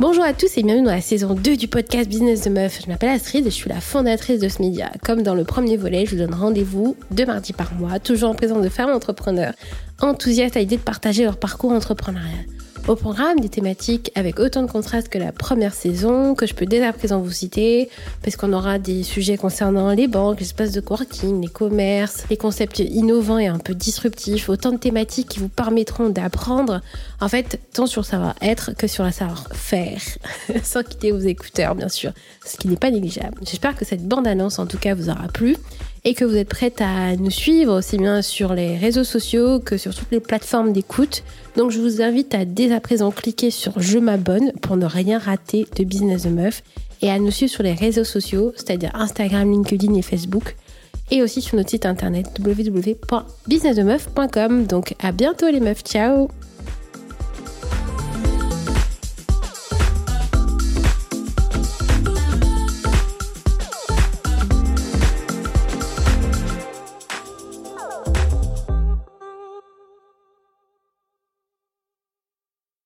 Bonjour à tous et bienvenue dans la saison 2 du podcast Business de Meuf. Je m'appelle Astrid et je suis la fondatrice de ce média. Comme dans le premier volet, je vous donne rendez-vous deux mardis par mois, toujours en présence de femmes entrepreneurs enthousiastes à l'idée de partager leur parcours entrepreneurial. Au programme, des thématiques avec autant de contrastes que la première saison, que je peux dès à présent vous citer, parce qu'on aura des sujets concernant les banques, les espaces de coworking, les commerces, les concepts innovants et un peu disruptifs, autant de thématiques qui vous permettront d'apprendre, en fait, tant sur le savoir-être que sur la savoir-faire, sans quitter vos écouteurs, bien sûr, ce qui n'est pas négligeable. J'espère que cette bande-annonce, en tout cas, vous aura plu et que vous êtes prête à nous suivre aussi bien sur les réseaux sociaux que sur toutes les plateformes d'écoute. Donc je vous invite à dès à présent cliquer sur Je m'abonne pour ne rien rater de Business de Meuf et à nous suivre sur les réseaux sociaux, c'est-à-dire Instagram, LinkedIn et Facebook et aussi sur notre site internet www.businessdemeuf.com. Donc à bientôt les meufs, ciao